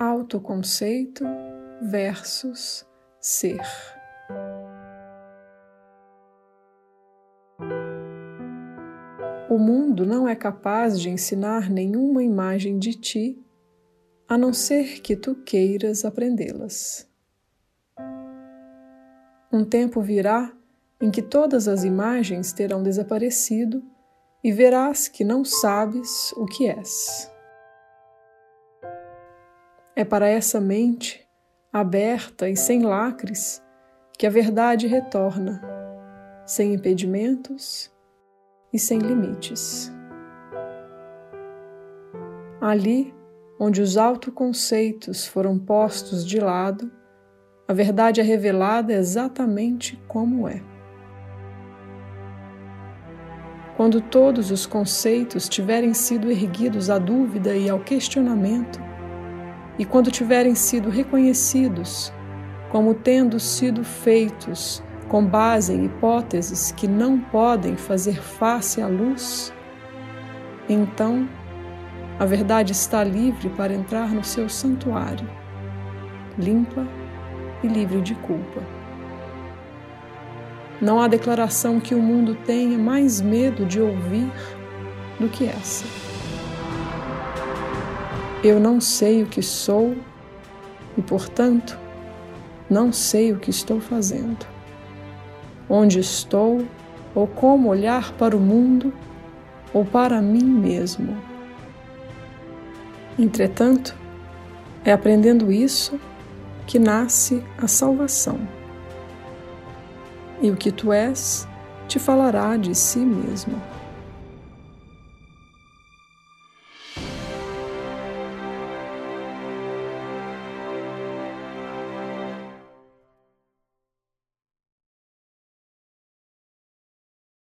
autoconceito versus ser. O mundo não é capaz de ensinar nenhuma imagem de ti, a não ser que tu queiras aprendê-las. Um tempo virá em que todas as imagens terão desaparecido e verás que não sabes o que és. É para essa mente, aberta e sem lacres, que a verdade retorna, sem impedimentos e sem limites. Ali, onde os autoconceitos foram postos de lado, a verdade é revelada exatamente como é. Quando todos os conceitos tiverem sido erguidos à dúvida e ao questionamento, e quando tiverem sido reconhecidos como tendo sido feitos com base em hipóteses que não podem fazer face à luz, então a verdade está livre para entrar no seu santuário, limpa e livre de culpa. Não há declaração que o mundo tenha mais medo de ouvir do que essa. Eu não sei o que sou e, portanto, não sei o que estou fazendo. Onde estou ou como olhar para o mundo ou para mim mesmo. Entretanto, é aprendendo isso que nasce a salvação. E o que tu és te falará de si mesmo.